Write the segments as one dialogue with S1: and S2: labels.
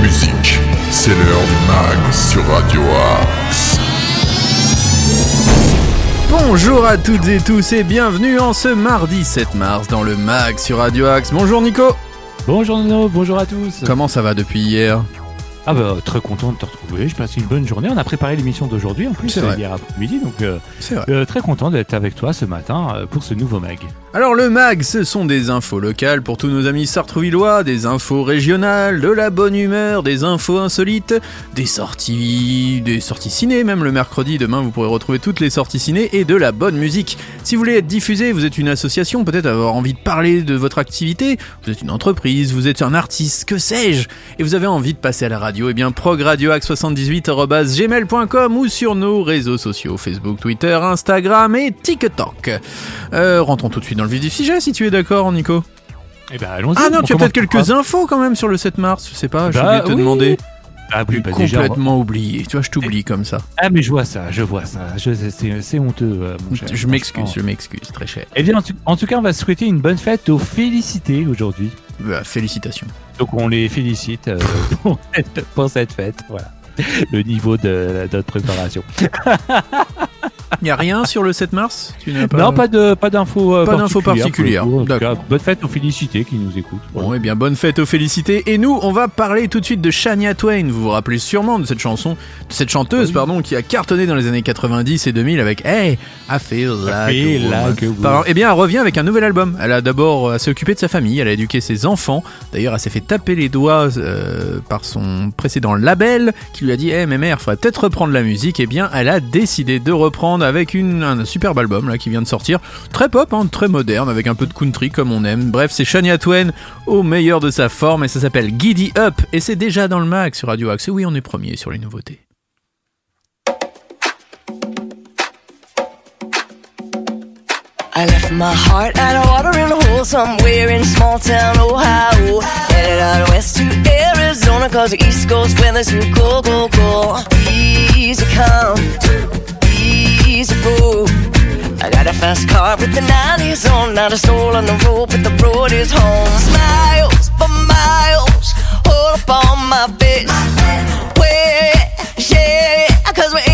S1: musique. C'est l'heure du mag sur Radio Axe.
S2: Bonjour à toutes et tous et bienvenue en ce mardi 7 mars dans le mag sur Radio Axe. Bonjour Nico.
S3: Bonjour Nono, bonjour à tous.
S2: Comment ça va depuis hier?
S3: Ah bah très content de te retrouver, je passe une bonne journée. On a préparé l'émission d'aujourd'hui en plus hier après-midi, donc euh,
S2: C'est vrai.
S3: euh, très content d'être avec toi ce matin euh, pour ce nouveau mag.
S2: Alors le mag, ce sont des infos locales pour tous nos amis sartrouvillois, des infos régionales, de la bonne humeur, des infos insolites, des sorties, des sorties ciné même le mercredi. Demain vous pourrez retrouver toutes les sorties ciné et de la bonne musique. Si vous voulez être diffusé, vous êtes une association, peut-être avoir envie de parler de votre activité, vous êtes une entreprise, vous êtes un artiste, que sais-je, et vous avez envie de passer à la radio, eh bien progradioax78@gmail.com ou sur nos réseaux sociaux Facebook, Twitter, Instagram et TikTok. Euh, rentrons tout de suite dans le vif du sujet si tu es d'accord Nico.
S3: Eh ben allons-y.
S2: Ah non,
S3: on
S2: tu as peut-être quelques infos quand même sur le 7 mars, je sais pas, j'ai
S3: Bah,
S2: oublié de te
S3: oui.
S2: demander.
S3: Ah oui, bah déjà.
S2: complètement oublié, tu vois, je t'oublie comme ça.
S3: Ah mais je vois ça, je vois ça. C'est honteux, euh, mon cher.
S2: Je m'excuse, je m'excuse, très cher.
S3: Eh bien, en tout, en tout cas, on va souhaiter une bonne fête aux félicités aujourd'hui.
S2: Bah, félicitations.
S3: Donc on les félicite euh, pour, cette, pour cette fête. Voilà. Le niveau de, de notre préparation.
S2: Y a rien sur le 7 mars? Tu
S3: Non, pas de pas d'infos euh,
S2: Pas d'infos particulières.
S3: coup. Bonne fête aux félicités qui nous écoutent. Voilà.
S2: Bon, eh bien, bonne fête aux félicités. Et nous, on va parler tout de suite de Shania Twain. Vous vous rappelez sûrement de cette chanson, de cette chanteuse,
S3: Oui.
S2: pardon, qui a cartonné dans les années 90 et 2000 avec Hey, I feel like
S3: feel.
S2: Pardon. Eh bien, elle revient avec un nouvel album. Elle a d'abord euh, s'est occupée de sa famille, elle a éduqué ses enfants. D'ailleurs, elle s'est fait taper les doigts euh, par son précédent label qui lui a dit, Eh, mais mère, faudrait peut-être reprendre la musique. Eh bien, elle a décidé de reprendre avec un superbe album là qui vient de sortir. Très pop, hein, très moderne, avec un peu de country comme on aime. Bref, c'est Shania Twain au meilleur de sa forme et ça s'appelle Giddy Up et c'est déjà dans le mag sur Radio Axe. Et oui, on est premier sur les nouveautés.
S4: Go. I got a fast car with the 90s on, not a soul on the road, but the road is home. Smiles for miles, hold up on my face. Wait, yeah, cause we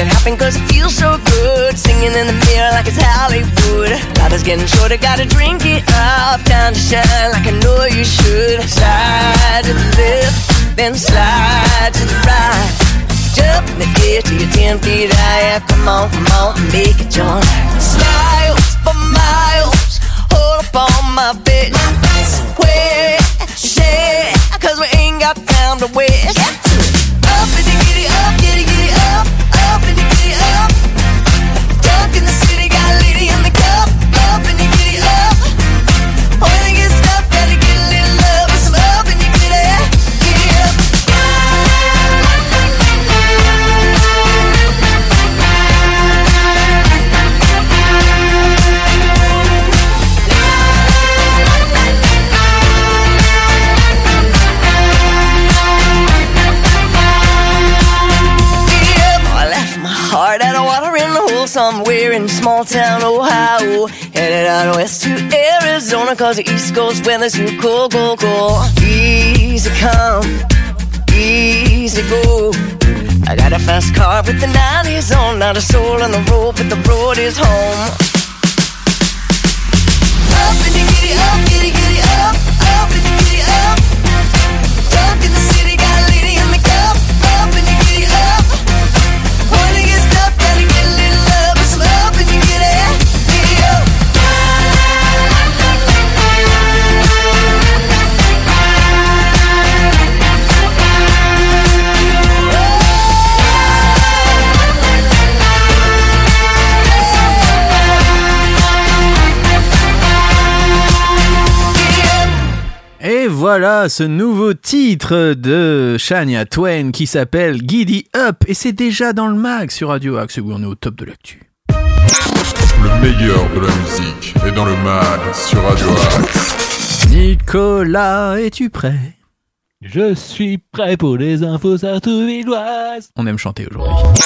S4: it happen cause it feels so good. Singing in the mirror like it's Hollywood. Life is getting shorter, gotta drink it up. Time to shine like I know you should. Slide to the left, then slide to the right. Jump in the air till you're 10 feet high. Come on, come on, make it join. Smiles for miles. Hold up on my bitch. Wait, shit, cause we ain't got time to waste. Up get it up, get it, get it up. Dunk in the small town Ohio. Headed out west to Arizona, cause the East Coast weather's too cold, cold, cold. Easy come, easy go. I got a fast car with the 90s on, not a soul on the road, but the road is home. Up and get up, get it up, up and get up. Dunk in the
S2: voilà ce nouveau titre de Shania Twain qui s'appelle Giddy Up et c'est déjà dans le mag sur Radio Axe où on est au top de l'actu.
S1: Le meilleur de la musique est dans le mag sur Radio Axe.
S2: Nicolas, es-tu prêt?
S3: Je suis prêt pour les infos sartrouvilloises.
S2: On aime chanter aujourd'hui.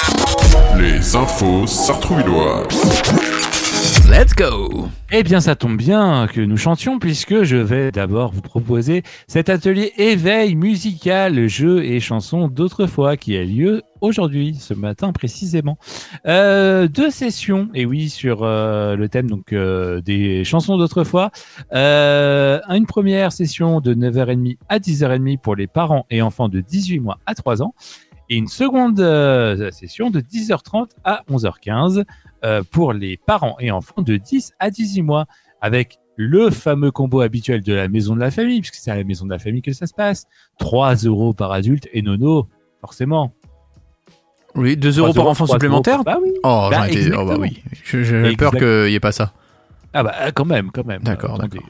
S1: Les infos sartrouvilloises.
S2: Let's go
S3: Eh bien, ça tombe bien que nous chantions puisque je vais d'abord vous proposer cet atelier éveil musical, jeux et chansons d'autrefois qui a lieu aujourd'hui, ce matin précisément. Euh, deux sessions, et oui, sur euh, le thème donc euh, des chansons d'autrefois. Une première session de 9h30 à 10h30 pour les parents et enfants de 18 mois à 3 ans. Et une seconde session de 10h30 à 11h15 euh, pour les parents et enfants de 10 à 18 mois, avec le fameux combo habituel de la maison de la famille, puisque c'est à la maison de la famille que ça se passe. 3 euros par adulte et nono, forcément.
S2: Oui, 2 euros
S3: 3
S2: par enfant supplémentaire.
S3: Bah oui.
S2: Oh,
S3: Bah,
S2: étais- oh, bah oui. Peur qu'il n'y ait pas ça.
S3: Ah bah euh, quand même, quand même.
S2: D'accord,
S3: Euh,
S2: d'accord.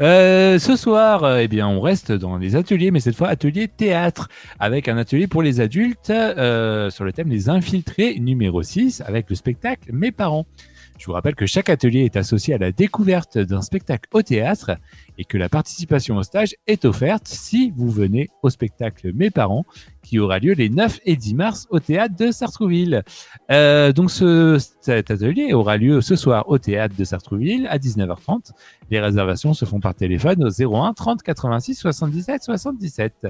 S3: Euh, ce soir, euh, eh bien, on reste dans les ateliers, mais cette fois atelier théâtre, avec un atelier pour les adultes euh, sur le thème des infiltrés numéro 6, avec le spectacle Mes parents. Je vous rappelle que chaque atelier est associé à la découverte d'un spectacle au théâtre et que la participation au stage est offerte si vous venez au spectacle Mes parents, qui aura lieu les 9 et 10 mars au théâtre de Sartrouville. Euh, donc ce, cet atelier aura lieu ce soir au théâtre de Sartrouville à 19h30. Les réservations se font par téléphone au 01 30 86 77 77.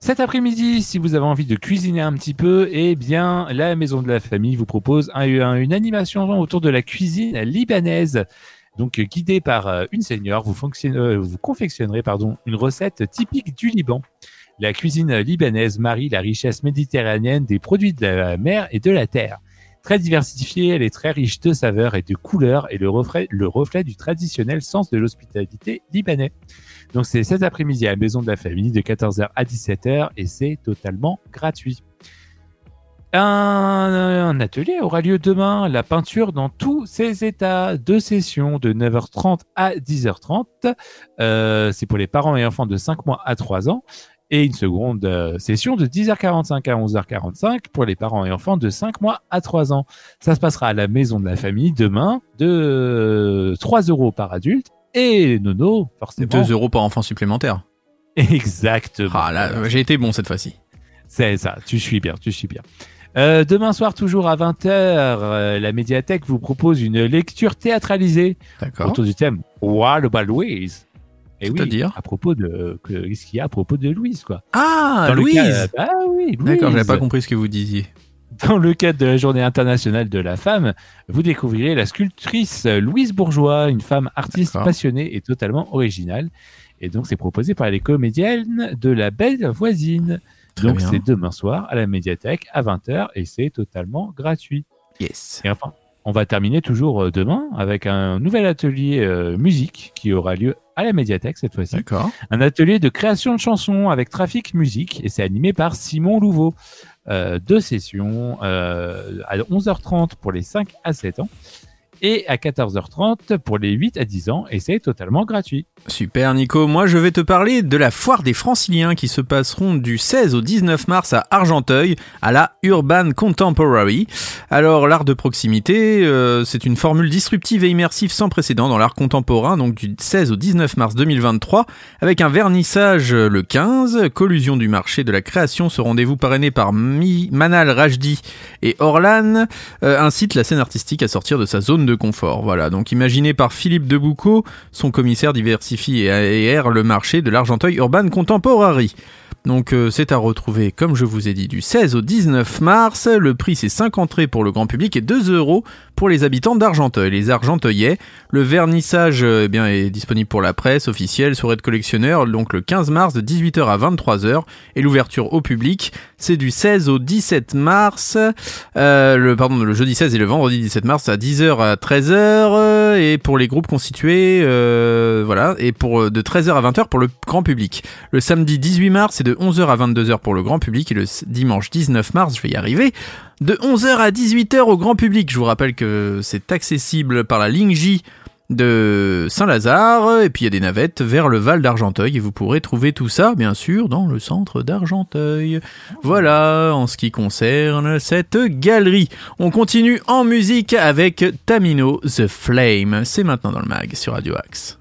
S3: Cet après-midi, si vous avez envie de cuisiner un petit peu, eh bien, la Maison de la Famille vous propose un- un- une animation autour de la cuisine libanaise. Donc, euh, guidée par euh, une fonctionne- euh, vous confectionnerez pardon, une recette typique du Liban. La cuisine libanaise marie la richesse méditerranéenne des produits de la mer et de la terre. Très diversifiée, elle est très riche de saveurs et de couleurs et le reflet, le reflet du traditionnel sens de l'hospitalité libanais. Donc c'est cet après-midi à la Maison de la Famille de 14h à 17h et c'est totalement gratuit. Un, atelier aura lieu demain, la peinture dans tous ses états. Deux sessions de 9h30 à 10h30. Euh, c'est pour les parents et enfants de 5 mois à 3 ans. Et une seconde euh, session de 10h45 à 11h45 pour les parents et enfants de 5 mois à 3 ans. Ça se passera à la maison de la famille demain de 3 euros par adulte. Et Nono, forcément.
S2: 2 euros par enfant supplémentaire.
S3: Exactement.
S2: Ah là, j'ai été bon cette fois-ci.
S3: C'est ça, tu suis bien, tu suis bien. Euh, demain soir, toujours à 20h, la médiathèque vous propose une lecture théâtralisée autour du thème What about Louise Et oui, à propos de que- qu'est-ce qu'il y a à propos de Louise quoi
S2: Ah,
S3: Dans
S2: Louise
S3: cadre- Ah oui, Louise.
S2: D'accord, j'avais pas compris ce que vous disiez.
S3: Dans le cadre de la Journée internationale de la femme, vous découvrirez la sculptrice Louise Bourgeois, une femme artiste passionnée et totalement originale. Et donc, c'est proposé par les comédiennes de La Belle Voisine.
S2: Très
S3: donc, c'est demain soir à la médiathèque à 20h et c'est totalement gratuit.
S2: Yes.
S3: Et enfin, on va terminer toujours euh, demain avec un nouvel atelier euh, musique qui aura lieu à la médiathèque cette fois-ci
S2: D'accord.
S3: un atelier de création de chansons avec Trafic Musique et c'est animé par Simon Louveau. Euh, deux sessions euh, à 11h30 pour les 5 à 7 ans et à 14h30 pour les 8 à 10 ans et c'est totalement gratuit.
S2: Super Nico, moi je vais te parler de la foire des franciliens qui se passeront du 16 au 19 mars à Argenteuil à la Urban Contemporary. Alors l'art de proximité, euh, c'est une formule disruptive et immersive sans précédent dans l'art contemporain, donc du 16 au 19 mars 2023, avec un vernissage euh, le 15, collusion du marché de la création, ce rendez-vous parrainé par Mi- Manal Rajdi et Orlan, euh, incite la scène artistique à sortir de sa zone confort. Voilà, donc imaginé par Philippe Deboucaud, son commissaire diversifie et aère le marché de l'Argenteuil Urban Contemporary. Donc euh, c'est à retrouver, comme je vous ai dit, du 16 au 19 mars. Le prix c'est 5 entrées pour le grand public et 2 euros pour les habitants d'Argenteuil, les Argenteuillais. Le vernissage euh, eh bien, est disponible pour la presse officielle, soirée de collectionneurs, donc le 15 mars de 18h à 23h. Et l'ouverture au public, c'est du 16 au 17 mars. Euh, le, pardon, le jeudi 16 et le vendredi 17 mars à 10h à 13h. euh, et pour les groupes constitués, voilà. Et pour de 13h à 20h pour le grand public. Le samedi 18 mars, c'est de 11h à 22h pour le grand public. Et le dimanche 19 mars, je vais y arriver, de 11h à 18h au grand public. Je vous rappelle que c'est accessible par la ligne J de Saint-Lazare, et puis il y a des navettes vers le Val d'Argenteuil, et vous pourrez trouver tout ça, bien sûr, dans le centre d'Argenteuil. Voilà, en ce qui concerne cette galerie. On continue en musique avec Tamino The Flame. C'est maintenant dans le mag sur Radio Axe.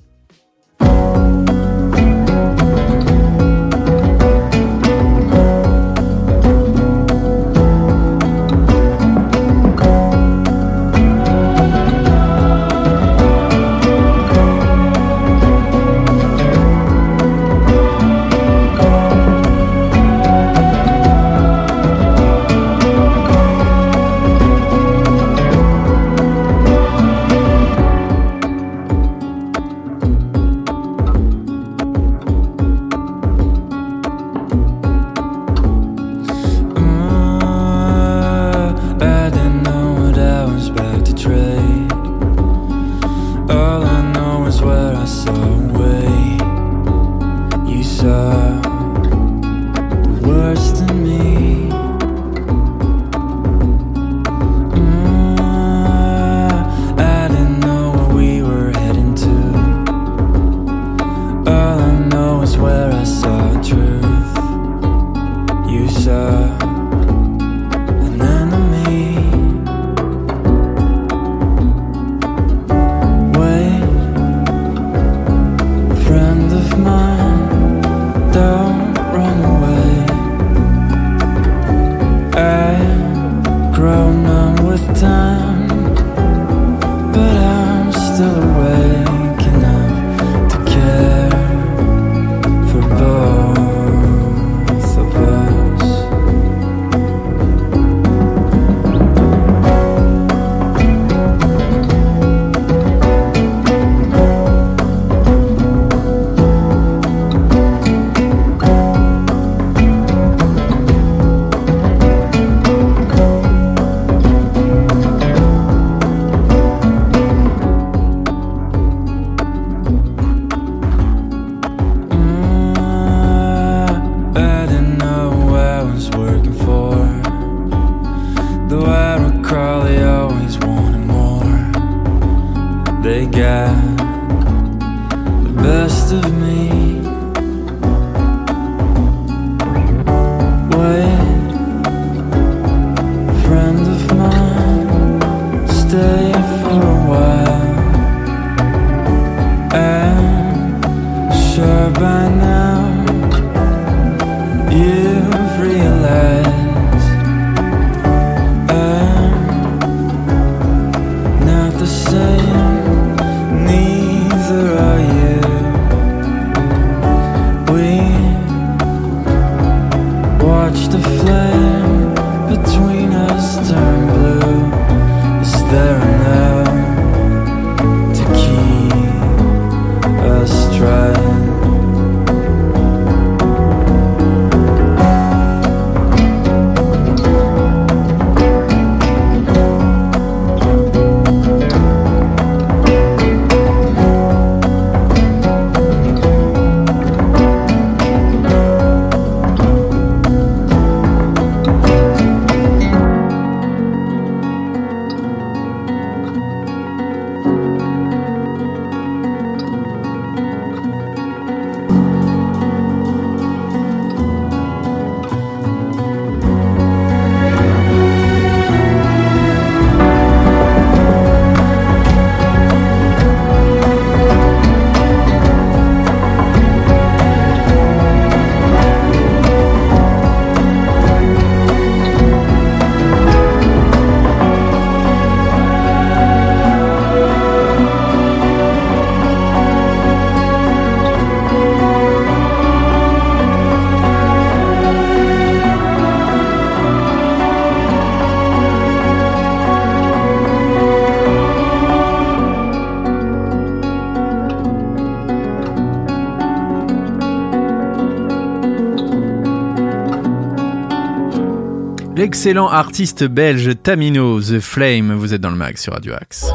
S2: L'excellent artiste belge Tamino, The Flame, vous êtes dans le mag sur Radio Axe.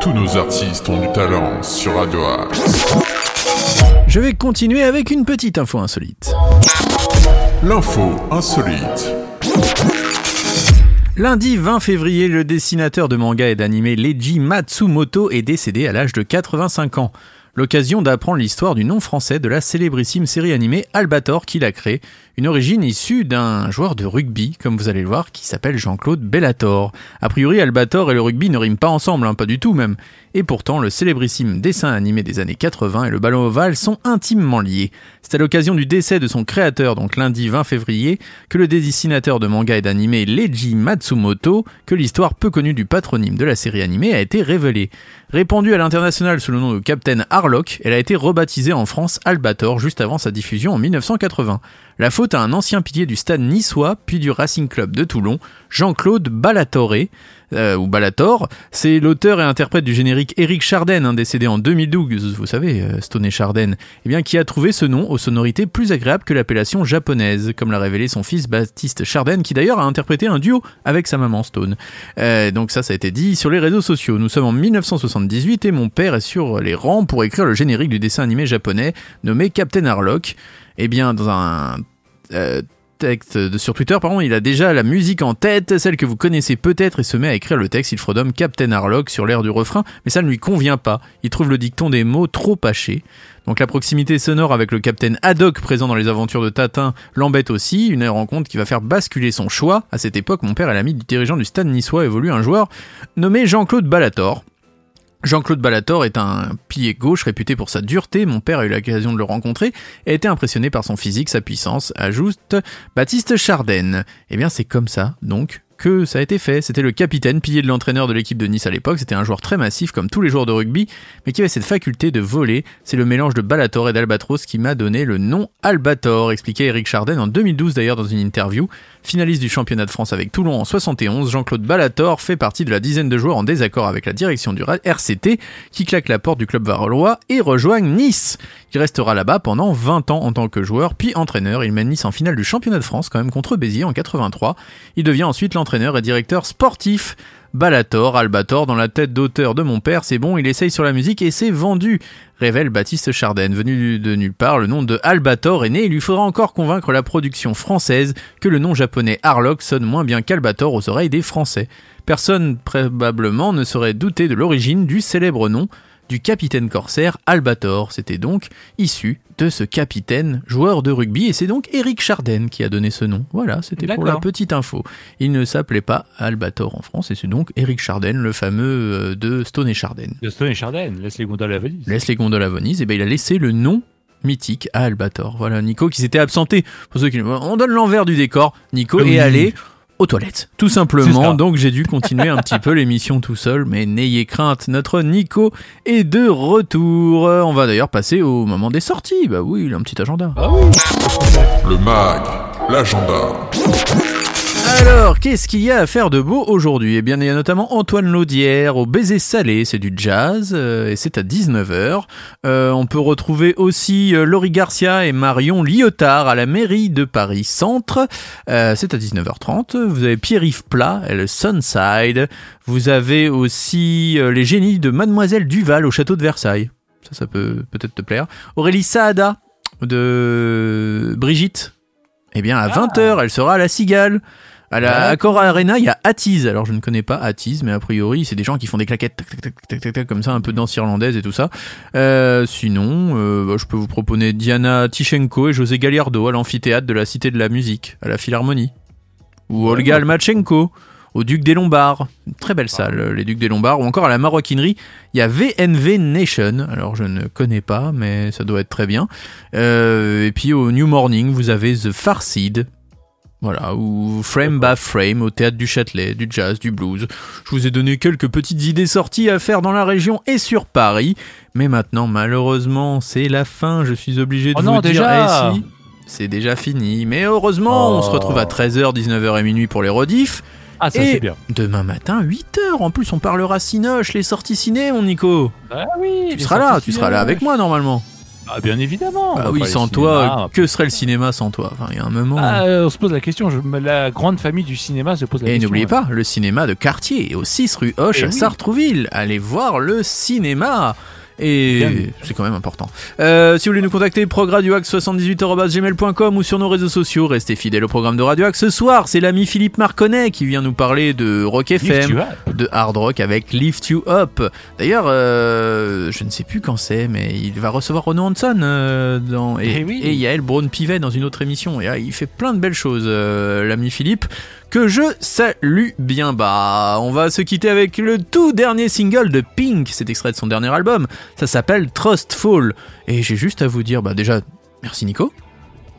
S1: Tous nos artistes ont du talent sur Radio Axe.
S2: Je vais continuer avec une petite info insolite.
S1: L'info insolite.
S2: Lundi 20 février, le dessinateur de manga et d'anime Leiji Matsumoto est décédé à l'âge de 85 ans. L'occasion d'apprendre l'histoire du nom français de la célébrissime série animée Albator qu'il a créée, une origine issue d'un joueur de rugby, comme vous allez le voir, qui s'appelle Jean-Claude Bellator. A priori, Albator et le rugby ne riment pas ensemble, hein, pas du tout même. Et pourtant, le célébrissime dessin animé des années 80 et le ballon ovale sont intimement liés. C'est à l'occasion du décès de son créateur, donc lundi 20 février, que le dessinateur de manga et d'animé Leiji Matsumoto, que l'histoire peu connue du patronyme de la série animée a été révélée. Répandue à l'international sous le nom de Captain Harlock, elle a été rebaptisée en France Albator juste avant sa diffusion en 1980. La faute à un ancien pilier du stade niçois, puis du Racing Club de Toulon, Jean-Claude Ballatore, euh, ou Ballator. C'est l'auteur et interprète du générique Eric Charden, hein, décédé en 2012, vous savez, euh, Stone et Charden, eh bien, qui a trouvé ce nom aux sonorités plus agréables que l'appellation japonaise, comme l'a révélé son fils Baptiste Charden, qui d'ailleurs a interprété un duo avec sa maman Stone. Euh, donc ça, ça a été dit sur les réseaux sociaux. Nous sommes en 1978 et mon père est sur les rangs pour écrire le générique du dessin animé japonais nommé Captain Harlock. Eh bien, dans un euh, texte de, sur Twitter, pardon, il a déjà la musique en tête, celle que vous connaissez peut-être, et se met à écrire le texte. Il fredonne Captain Harlock sur l'air du refrain, mais ça ne lui convient pas. Il trouve le dicton des mots trop hachés. Donc la proximité sonore avec le Captain Haddock présent dans les aventures de Tatin l'embête aussi, une rencontre qui va faire basculer son choix. À cette époque, mon père et l'ami du dirigeant du stade niçois évolue un joueur nommé Jean-Claude Ballator. Jean-Claude Ballator est un pilier gauche réputé pour sa dureté, mon père a eu l'occasion de le rencontrer et a été impressionné par son physique, sa puissance, ajoute Baptiste Charden. Eh bien c'est comme ça, donc, que ça a été fait. C'était le capitaine, pilier de l'entraîneur de l'équipe de Nice à l'époque. C'était un joueur très massif comme tous les joueurs de rugby, mais qui avait cette faculté de voler. C'est le mélange de Ballator et d'Albatros qui m'a donné le nom Albator, expliquait Eric Charden en 2012 d'ailleurs dans une interview. Finaliste du championnat de France avec Toulon en 71, Jean-Claude Ballator fait partie de la dizaine de joueurs en désaccord avec la direction du RCT qui claque la porte du club varolois et rejoignent Nice. Il restera là-bas pendant 20 ans en tant que joueur puis entraîneur. Il mène Nice en finale du championnat de France quand même contre Béziers en 83. Il devient ensuite l'entraîneur et directeur sportif Ballator, Albator, dans la tête d'auteur de mon père, c'est bon, il essaye sur la musique et c'est vendu, révèle Baptiste Charden. Venu de nulle part, le nom de Albator est né, il lui faudra encore convaincre la production française que le nom japonais Harlock sonne moins bien qu'Albator aux oreilles des Français. Personne probablement ne saurait douter de l'origine du célèbre nom du capitaine corsaire Albator. C'était donc issu de ce capitaine joueur de rugby et c'est donc Eric Charden qui a donné ce nom. Voilà, c'était pour la petite info. Il ne s'appelait pas Albator en France et c'est donc Eric Charden, le fameux euh, de Stone et Charden.
S3: De Stone et Charden, laisse les gondoles à Venise.
S2: Laisse les gondoles à Venise, et ben il a laissé le nom mythique à Albator. Voilà, Nico qui s'était absenté. Pour ceux qui on donne l'envers du décor. Nico
S3: Oui.
S2: est allé aux toilettes, tout simplement. Donc j'ai dû continuer un petit peu l'émission tout seul, mais n'ayez crainte, notre Nico est de retour. On va d'ailleurs passer au moment des sorties. Bah oui, il a un petit agenda.
S1: Le mag, l'agenda.
S2: Alors, qu'est-ce qu'il y a à faire de beau aujourd'hui? Eh bien, il y a notamment Antoine Laudière au Baiser Salé, c'est du jazz, euh, et c'est à 19h. Euh, on peut retrouver aussi euh, Laurie Garcia et Marion Lyotard à la mairie de Paris Centre, c'est à 19h30. Vous avez Pierre-Yves Plat et le Sunside. Vous avez aussi les génies de Mademoiselle Duval au château de Versailles. Ça, ça peut peut-être te plaire. Aurélie Saada de Brigitte. Eh bien, à 20h, elle sera à la Cigale. À la Accor Arena, il y a Attise. Alors, je ne connais pas Attise, mais a priori, c'est des gens qui font des claquettes, tac, tac, tac, tac, tac, tac, comme ça, un peu de danse irlandaise et tout ça. Euh, sinon, euh, bah, je peux vous proposer Diana Tichenko et José Galliardo à l'amphithéâtre de la Cité de la Musique, à la Philharmonie. Ou Olga Almachenko au Duc des Lombards. Une très belle salle, euh, les Ducs des Lombards. Ou encore à la Maroquinerie, il y a VNV Nation. Alors, je ne connais pas, mais ça doit être très bien. Euh, et puis au New Morning, vous avez The Farseed. Voilà, ou Frame by Frame au théâtre du Châtelet, du jazz, du blues. Je vous ai donné quelques petites idées sorties à faire dans la région et sur Paris. Mais maintenant, malheureusement, c'est la fin. Je suis obligé de
S3: Oh
S2: vous
S3: non,
S2: dire
S3: déjà
S2: eh si, c'est déjà fini. Mais heureusement, on se retrouve à 13h, 19h et minuit pour les rediffs.
S3: Ah, ça c'est bien.
S2: demain matin, 8h. En plus, on parlera Cinoche, les sorties ciné, mon Nico.
S3: Ah oui.
S2: Tu seras là, tu seras là avec moi normalement.
S3: Ah, bien évidemment.
S2: Ah
S3: va
S2: oui, sans toi, que serait le cinéma sans toi Enfin, il y a un moment.
S3: Ah, euh, on se pose la question. je- la grande famille du cinéma se pose la
S2: Et
S3: question.
S2: n'oubliez
S3: ouais.
S2: pas, le cinéma de quartier, au 6 rue Hoche
S3: Eh
S2: à
S3: oui.
S2: Sartrouville. Allez voir le cinéma. Et c'est quand même important. Euh, si vous voulez nous contacter, progradioax78.gmail.com ou sur nos réseaux sociaux, restez fidèles au programme de Radio Axe. Ce soir, c'est l'ami Philippe Marconnet qui vient nous parler de Rock FM, de hard rock avec Lift You Up. D'ailleurs, euh, je ne sais plus quand c'est, mais il va recevoir Renaud Hanson euh, dans, et,
S3: Eh oui.
S2: et Yael Braun-Pivet dans une autre émission. Et il fait plein de belles choses, l'ami Philippe, que je salue bien bas. On va se quitter avec le tout dernier single de Pink, c'est extrait de son dernier album. Ça s'appelle Trustful. Et j'ai juste à vous dire, bah déjà, merci Nico.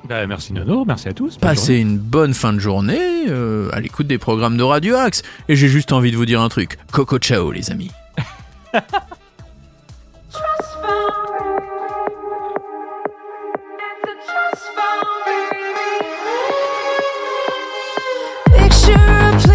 S3: Bah, merci Nono, merci à tous.
S2: Passez une bonne fin de journée euh, à l'écoute des programmes de Radio Axe. Et j'ai juste envie de vous dire un truc. Coco ciao les amis.
S5: Picture a place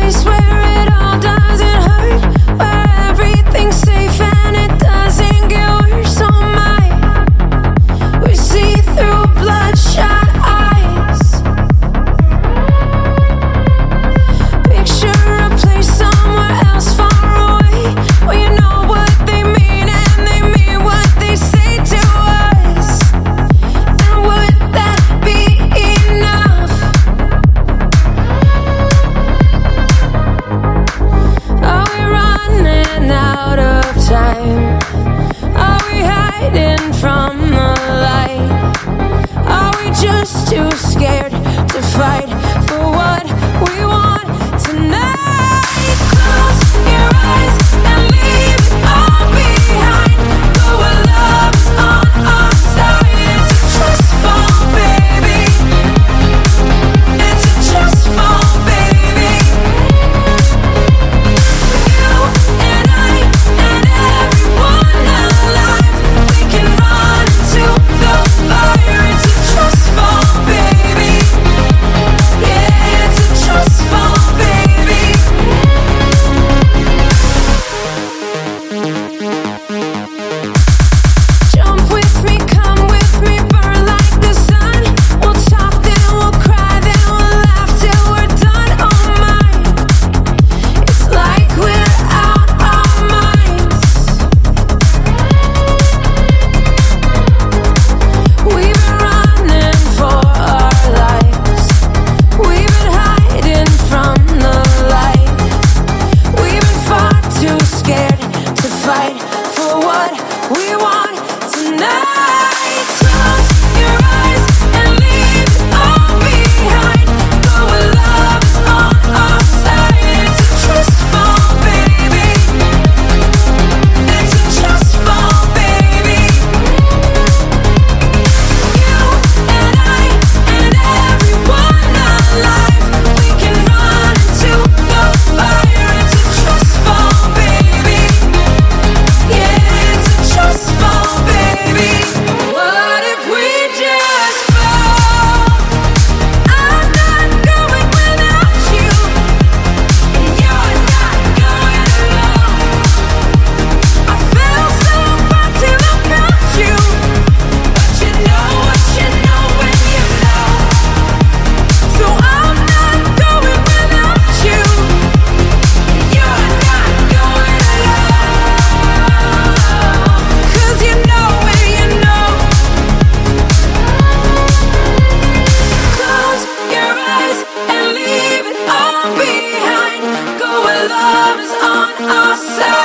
S5: behind. Go where love is on our side.